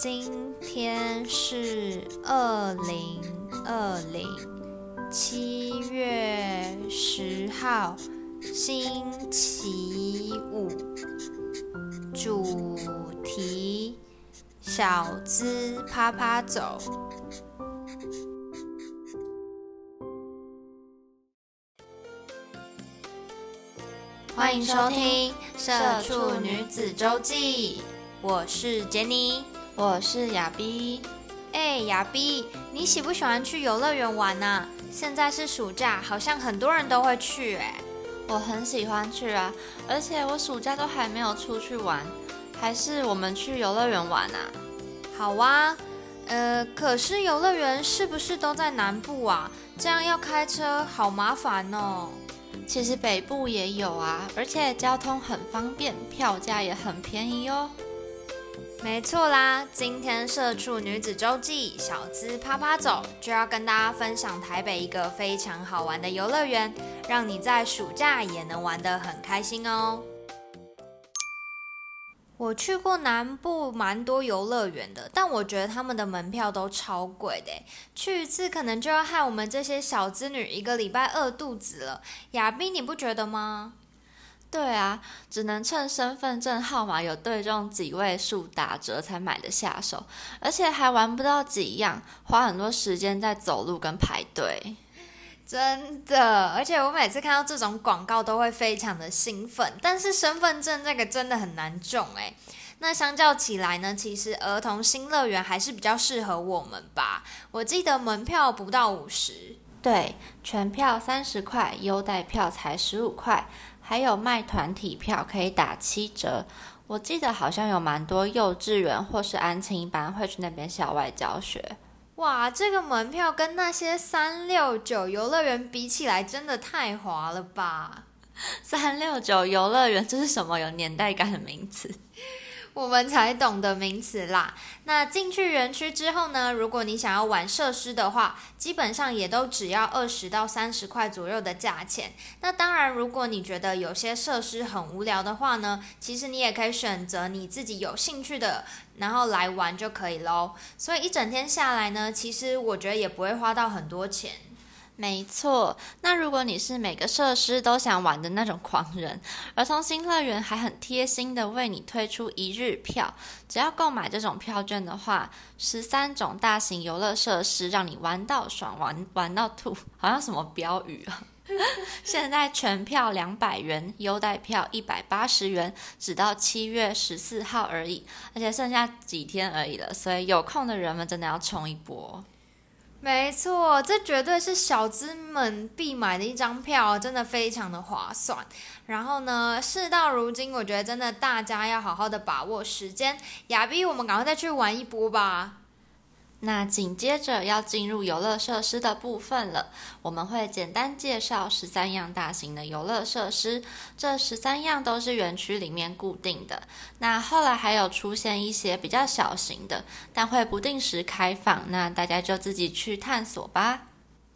今天是二零二零七月十号，星期五。主题：小资趴趴走。欢迎收听《社畜女子周记》，我是杰尼。我是亚逼，哎，亚逼，你喜不喜欢去游乐园玩呢？现在是暑假，好像很多人都会去。哎，我很喜欢去啊，而且我暑假都还没有出去玩，还是我们去游乐园玩啊？好啊，呃，可是游乐园是不是都在南部啊？这样要开车好麻烦哦。其实北部也有啊，而且交通很方便，票价也很便宜哦。没错啦，今天社畜女子周记小资啪啪走就要跟大家分享台北一个非常好玩的游乐园，让你在暑假也能玩得很开心哦。我去过南部蛮多游乐园的，但我觉得他们的门票都超贵的，去一次可能就要害我们这些小资女一个礼拜饿肚子了。亚斌，你不觉得吗？对啊，只能趁身份证号码有对中几位数打折才买得下手，而且还玩不到几样，花很多时间在走路跟排队。真的，而且我每次看到这种广告都会非常的兴奋，但是身份证这个真的很难中诶。那相较起来呢，其实儿童新乐园还是比较适合我们吧。我记得门票不到五十，对，全票三十块，优待票才十五块。还有卖团体票可以打七折，我记得好像有蛮多幼稚园或是安亲班会去那边校外教学。哇，这个门票跟那些三六九游乐园比起来，真的太划了吧！三六九游乐园这是什么有年代感的名词？我们才懂的名词啦。那进去园区之后呢？如果你想要玩设施的话，基本上也都只要二十到三十块左右的价钱。那当然，如果你觉得有些设施很无聊的话呢，其实你也可以选择你自己有兴趣的，然后来玩就可以喽。所以一整天下来呢，其实我觉得也不会花到很多钱。没错，那如果你是每个设施都想玩的那种狂人，儿童新乐园还很贴心的为你推出一日票，只要购买这种票券的话，十三种大型游乐设施让你玩到爽，玩玩到吐，好像什么标语啊！现在全票两百元，优待票一百八十元，只到七月十四号而已，而且剩下几天而已了，所以有空的人们真的要冲一波。没错，这绝对是小资们必买的一张票，真的非常的划算。然后呢，事到如今，我觉得真的大家要好好的把握时间，亚比，我们赶快再去玩一波吧。那紧接着要进入游乐设施的部分了，我们会简单介绍十三样大型的游乐设施，这十三样都是园区里面固定的。那后来还有出现一些比较小型的，但会不定时开放，那大家就自己去探索吧。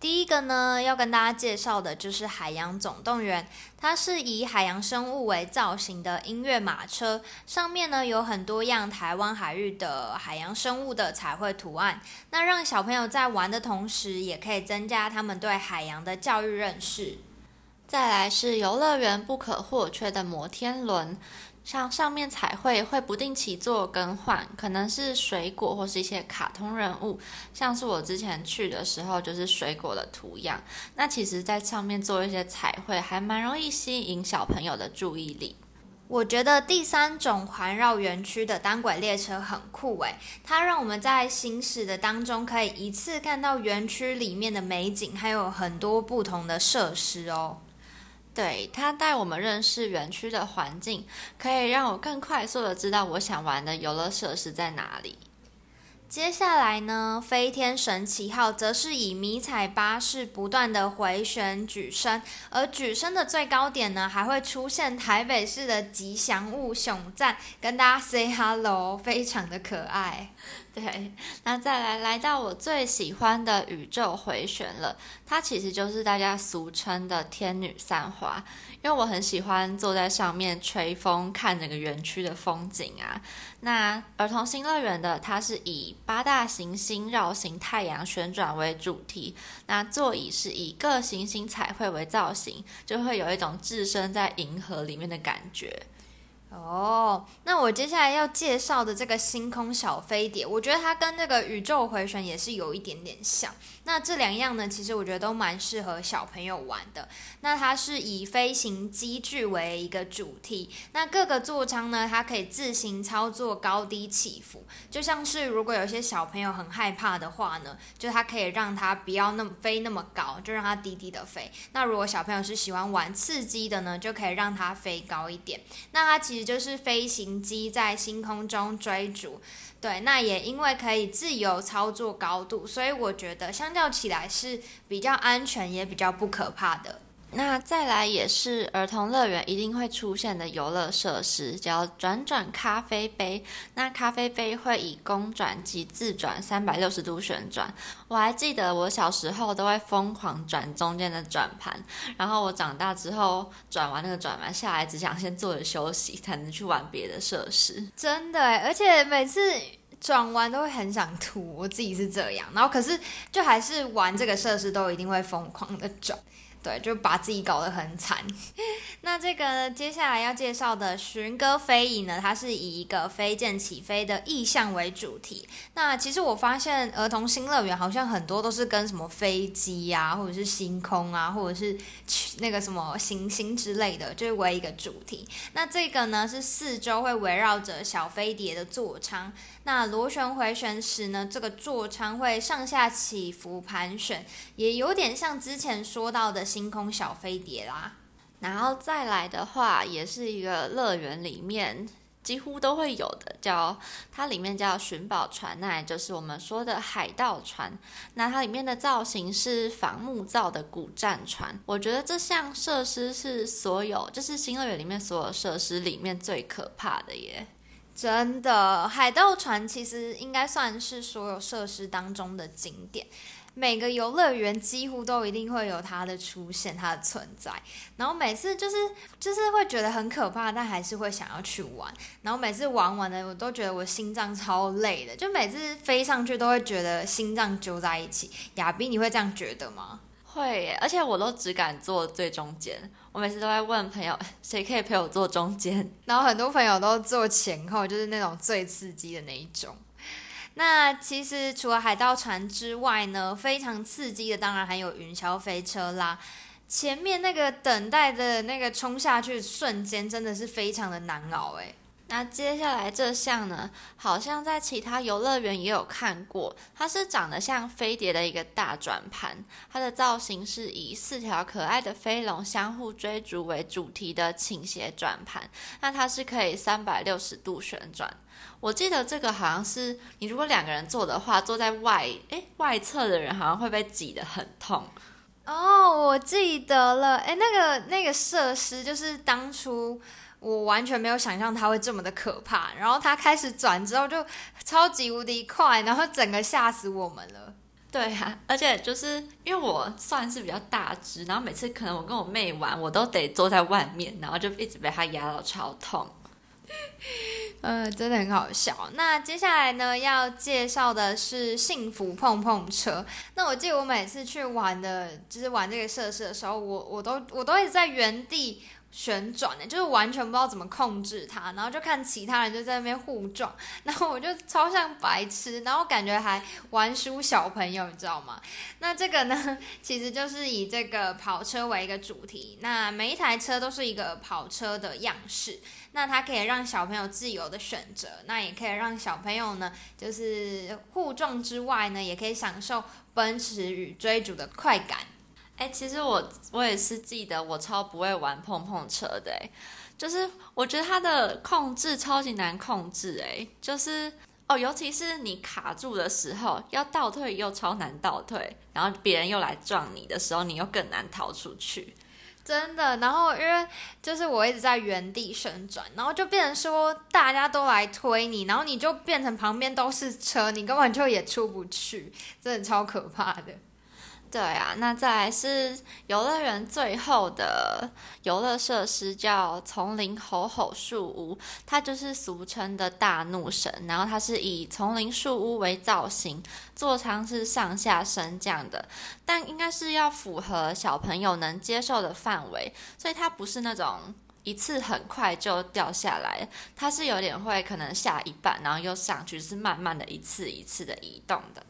第一个呢，要跟大家介绍的就是海洋总动员。它是以海洋生物为造型的音乐马车，上面呢有很多样台湾海域的海洋生物的彩绘图案。那让小朋友在玩的同时，也可以增加他们对海洋的教育认识。再来是游乐园不可或缺的摩天轮。像上面彩绘会不定期做更换，可能是水果或是一些卡通人物，像是我之前去的时候就是水果的图样。那其实，在上面做一些彩绘，还蛮容易吸引小朋友的注意力。我觉得第三种环绕园区的单轨列车很酷诶，它让我们在行驶的当中可以一次看到园区里面的美景，还有很多不同的设施哦。对，他带我们认识园区的环境，可以让我更快速的知道我想玩的游乐设施在哪里。接下来呢，飞天神奇号则是以迷彩巴士不断的回旋举升，而举升的最高点呢，还会出现台北市的吉祥物熊赞，跟大家 say hello，非常的可爱。对，那再来来到我最喜欢的宇宙回旋了，它其实就是大家俗称的天女散花，因为我很喜欢坐在上面吹风，看整个园区的风景啊。那儿童新乐园的它是以八大行星绕行太阳旋转为主题，那座椅是以各行星彩绘为造型，就会有一种置身在银河里面的感觉。哦，那我接下来要介绍的这个星空小飞碟，我觉得它跟那个宇宙回旋也是有一点点像。那这两样呢，其实我觉得都蛮适合小朋友玩的。那它是以飞行机具为一个主题，那各个座舱呢，它可以自行操作高低起伏，就像是如果有些小朋友很害怕的话呢，就它可以让它不要那么飞那么高，就让它低低的飞。那如果小朋友是喜欢玩刺激的呢，就可以让它飞高一点。那它其实就是飞行机在星空中追逐。对，那也因为可以自由操作高度，所以我觉得相较起来是比较安全，也比较不可怕的。那再来也是儿童乐园一定会出现的游乐设施，叫转转咖啡杯。那咖啡杯会以公转及自转三百六十度旋转。我还记得我小时候都会疯狂转中间的转盘，然后我长大之后转完那个转盘下来，只想先坐着休息，才能去玩别的设施。真的，而且每次转完都会很想吐，我自己是这样。然后可是就还是玩这个设施都一定会疯狂的转。对，就把自己搞得很惨。那这个接下来要介绍的寻歌飞影呢，它是以一个飞剑起飞的意象为主题。那其实我发现儿童新乐园好像很多都是跟什么飞机呀，或者是星空啊，或者是那个什么行星之类的，就是为一个主题。那这个呢是四周会围绕着小飞碟的座舱。那螺旋回旋时呢，这个座舱会上下起伏盘旋，也有点像之前说到的星空小飞碟啦。然后再来的话，也是一个乐园里面几乎都会有的，叫它里面叫寻宝船，那也就是我们说的海盗船。那它里面的造型是仿木造的古战船。我觉得这项设施是所有就是新乐园里面所有设施里面最可怕的耶。真的，海盗船其实应该算是所有设施当中的景点，每个游乐园几乎都一定会有它的出现，它的存在。然后每次就是就是会觉得很可怕，但还是会想要去玩。然后每次玩完的，我都觉得我心脏超累的，就每次飞上去都会觉得心脏揪在一起。亚斌，你会这样觉得吗？会，而且我都只敢坐最中间。我每次都在问朋友，谁可以陪我坐中间？然后很多朋友都坐前后，就是那种最刺激的那一种。那其实除了海盗船之外呢，非常刺激的当然还有云霄飞车啦。前面那个等待的那个冲下去瞬间，真的是非常的难熬诶。那接下来这项呢，好像在其他游乐园也有看过，它是长得像飞碟的一个大转盘，它的造型是以四条可爱的飞龙相互追逐为主题的倾斜转盘，那它是可以三百六十度旋转。我记得这个好像是你如果两个人坐的话，坐在外诶外侧的人好像会被挤得很痛。哦，我记得了，诶，那个那个设施就是当初。我完全没有想象它会这么的可怕，然后它开始转之后就超级无敌快，然后整个吓死我们了。对啊，而且就是因为我算是比较大只，然后每次可能我跟我妹玩，我都得坐在外面，然后就一直被它压到超痛。呃，真的很好笑。那接下来呢，要介绍的是幸福碰碰车。那我记得我每次去玩的，就是玩这个设施的时候，我我都我都一直在原地。旋转的，就是完全不知道怎么控制它，然后就看其他人就在那边互撞，然后我就超像白痴，然后感觉还玩输小朋友，你知道吗？那这个呢，其实就是以这个跑车为一个主题，那每一台车都是一个跑车的样式，那它可以让小朋友自由的选择，那也可以让小朋友呢，就是互撞之外呢，也可以享受奔驰与追逐的快感。哎，其实我我也是记得，我超不会玩碰碰车的，哎，就是我觉得它的控制超级难控制，哎，就是哦，尤其是你卡住的时候，要倒退又超难倒退，然后别人又来撞你的时候，你又更难逃出去，真的。然后因为就是我一直在原地旋转，然后就变成说大家都来推你，然后你就变成旁边都是车，你根本就也出不去，真的超可怕的。对啊，那再来是游乐园最后的游乐设施叫丛林吼吼树屋，它就是俗称的大怒神，然后它是以丛林树屋为造型，座舱是上下升降的，但应该是要符合小朋友能接受的范围，所以它不是那种一次很快就掉下来，它是有点会可能下一半，然后又上去，是慢慢的一次一次的移动的。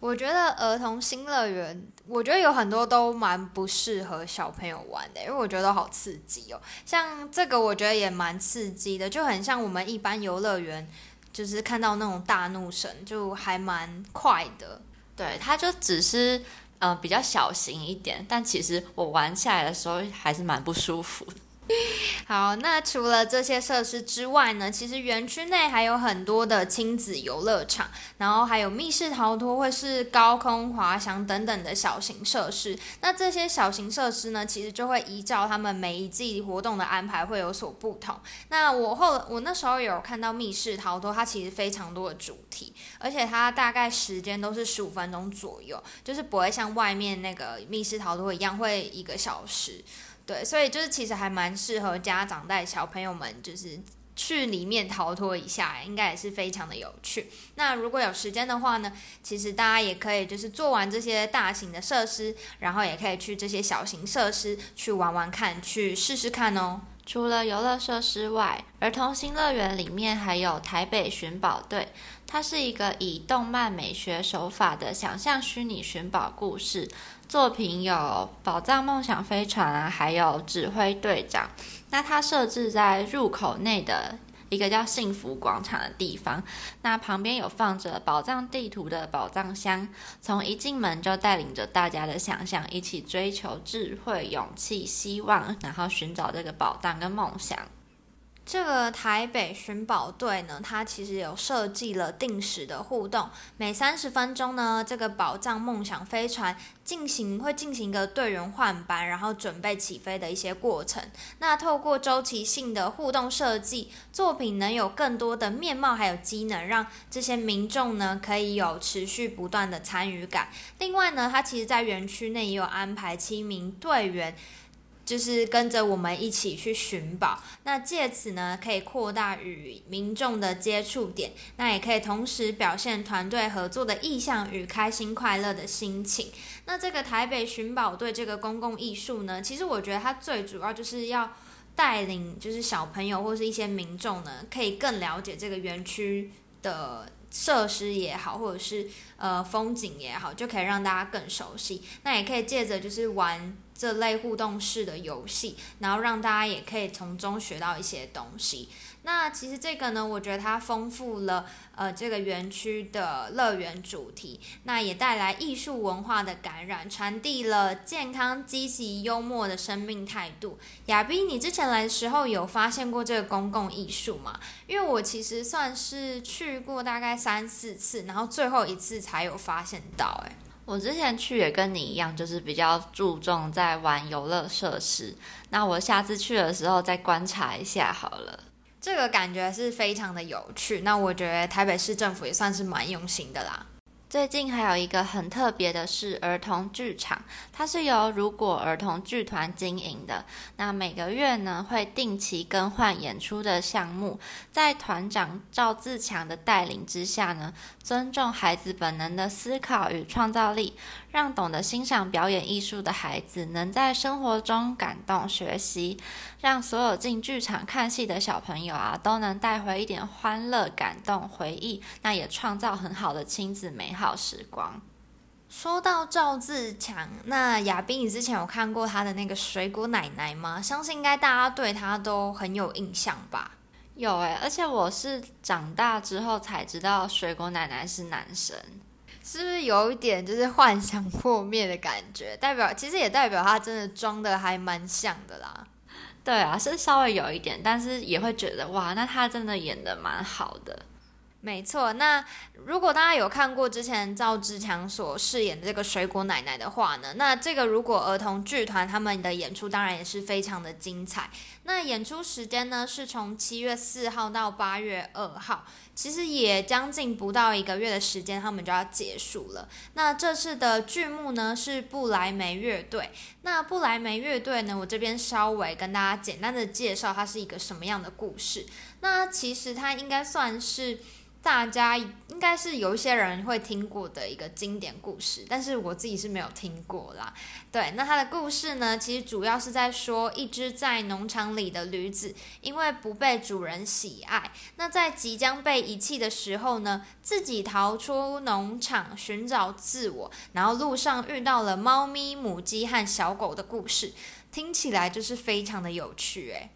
我觉得儿童新乐园，我觉得有很多都蛮不适合小朋友玩的，因为我觉得好刺激哦。像这个，我觉得也蛮刺激的，就很像我们一般游乐园，就是看到那种大怒神，就还蛮快的。对，它就只是呃比较小型一点，但其实我玩下来的时候还是蛮不舒服。好，那除了这些设施之外呢，其实园区内还有很多的亲子游乐场，然后还有密室逃脱或是高空滑翔等等的小型设施。那这些小型设施呢，其实就会依照他们每一季活动的安排会有所不同。那我后我那时候有看到密室逃脱，它其实非常多的主题，而且它大概时间都是十五分钟左右，就是不会像外面那个密室逃脱一样会一个小时。对，所以就是其实还蛮适合家长带小朋友们，就是去里面逃脱一下，应该也是非常的有趣。那如果有时间的话呢，其实大家也可以就是做完这些大型的设施，然后也可以去这些小型设施去玩玩看，去试试看哦。除了游乐设施外，儿童新乐园里面还有台北寻宝队，它是一个以动漫美学手法的想象虚拟寻宝故事。作品有《宝藏梦想飞船》啊，还有《指挥队长》。那它设置在入口内的一个叫幸福广场的地方。那旁边有放着宝藏地图的宝藏箱，从一进门就带领着大家的想象，一起追求智慧、勇气、希望，然后寻找这个宝藏跟梦想。这个台北寻宝队呢，它其实有设计了定时的互动，每三十分钟呢，这个宝藏梦想飞船进行会进行一个队员换班，然后准备起飞的一些过程。那透过周期性的互动设计，作品能有更多的面貌还有机能，让这些民众呢可以有持续不断的参与感。另外呢，它其实在园区内也有安排七名队员。就是跟着我们一起去寻宝，那借此呢，可以扩大与民众的接触点，那也可以同时表现团队合作的意向与开心快乐的心情。那这个台北寻宝队这个公共艺术呢，其实我觉得它最主要就是要带领，就是小朋友或是一些民众呢，可以更了解这个园区的设施也好，或者是呃风景也好，就可以让大家更熟悉。那也可以借着就是玩。这类互动式的游戏，然后让大家也可以从中学到一些东西。那其实这个呢，我觉得它丰富了呃这个园区的乐园主题，那也带来艺术文化的感染，传递了健康、积极、幽默的生命态度。亚斌，你之前来的时候有发现过这个公共艺术吗？因为我其实算是去过大概三四次，然后最后一次才有发现到，诶。我之前去也跟你一样，就是比较注重在玩游乐设施。那我下次去的时候再观察一下好了。这个感觉是非常的有趣。那我觉得台北市政府也算是蛮用心的啦。最近还有一个很特别的是儿童剧场，它是由如果儿童剧团经营的。那每个月呢会定期更换演出的项目，在团长赵自强的带领之下呢，尊重孩子本能的思考与创造力，让懂得欣赏表演艺术的孩子能在生活中感动学习，让所有进剧场看戏的小朋友啊都能带回一点欢乐、感动回忆，那也创造很好的亲子美好时光。说到赵自强，那亚斌，你之前有看过他的那个水果奶奶吗？相信应该大家对他都很有印象吧。有诶，而且我是长大之后才知道水果奶奶是男生，是不是有一点就是幻想破灭的感觉？代表其实也代表他真的装的还蛮像的啦。对啊，是稍微有一点，但是也会觉得哇，那他真的演的蛮好的。没错，那如果大家有看过之前赵志强所饰演的这个水果奶奶的话呢，那这个如果儿童剧团他们的演出当然也是非常的精彩。那演出时间呢是从七月四号到八月二号，其实也将近不到一个月的时间，他们就要结束了。那这次的剧目呢是布莱梅乐队。那布莱梅乐队呢，我这边稍微跟大家简单的介绍它是一个什么样的故事。那其实它应该算是。大家应该是有一些人会听过的一个经典故事，但是我自己是没有听过啦。对，那它的故事呢，其实主要是在说一只在农场里的驴子，因为不被主人喜爱，那在即将被遗弃的时候呢，自己逃出农场寻找自我，然后路上遇到了猫咪、母鸡和小狗的故事，听起来就是非常的有趣诶，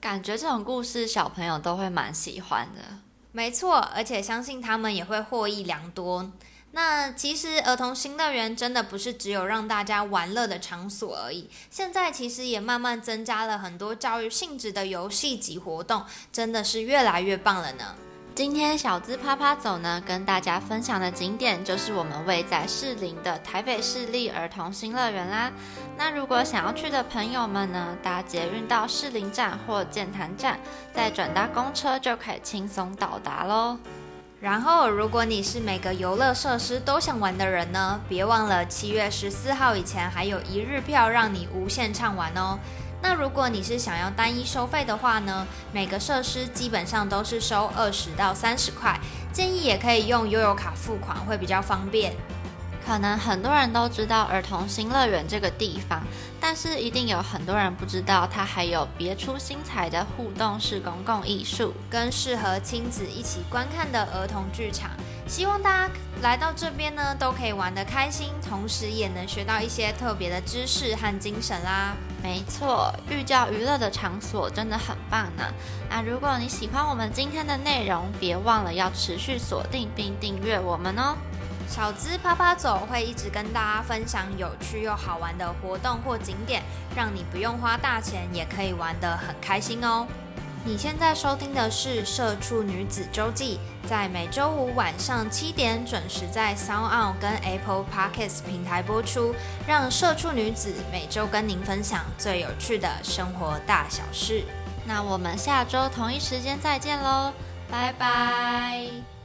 感觉这种故事小朋友都会蛮喜欢的。没错，而且相信他们也会获益良多。那其实儿童新乐园真的不是只有让大家玩乐的场所而已，现在其实也慢慢增加了很多教育性质的游戏及活动，真的是越来越棒了呢。今天小资趴趴走呢，跟大家分享的景点就是我们位在士林的台北市立儿童新乐园啦。那如果想要去的朋友们呢，搭捷运到士林站或建潭站，再转搭公车就可以轻松到达喽。然后，如果你是每个游乐设施都想玩的人呢，别忘了七月十四号以前还有一日票让你无限畅玩哦。那如果你是想要单一收费的话呢，每个设施基本上都是收二十到三十块，建议也可以用悠游卡付款会比较方便。可能很多人都知道儿童新乐园这个地方，但是一定有很多人不知道它还有别出心裁的互动式公共艺术，跟适合亲子一起观看的儿童剧场。希望大家来到这边呢，都可以玩得开心，同时也能学到一些特别的知识和精神啦。没错，寓教于乐的场所真的很棒呢。那如果你喜欢我们今天的内容，别忘了要持续锁定并订阅我们哦。小资趴趴走会一直跟大家分享有趣又好玩的活动或景点，让你不用花大钱也可以玩得很开心哦。你现在收听的是《社畜女子周记》，在每周五晚上七点准时在 Sound On 跟 Apple Podcasts 平台播出，让社畜女子每周跟您分享最有趣的生活大小事。那我们下周同一时间再见喽，拜拜。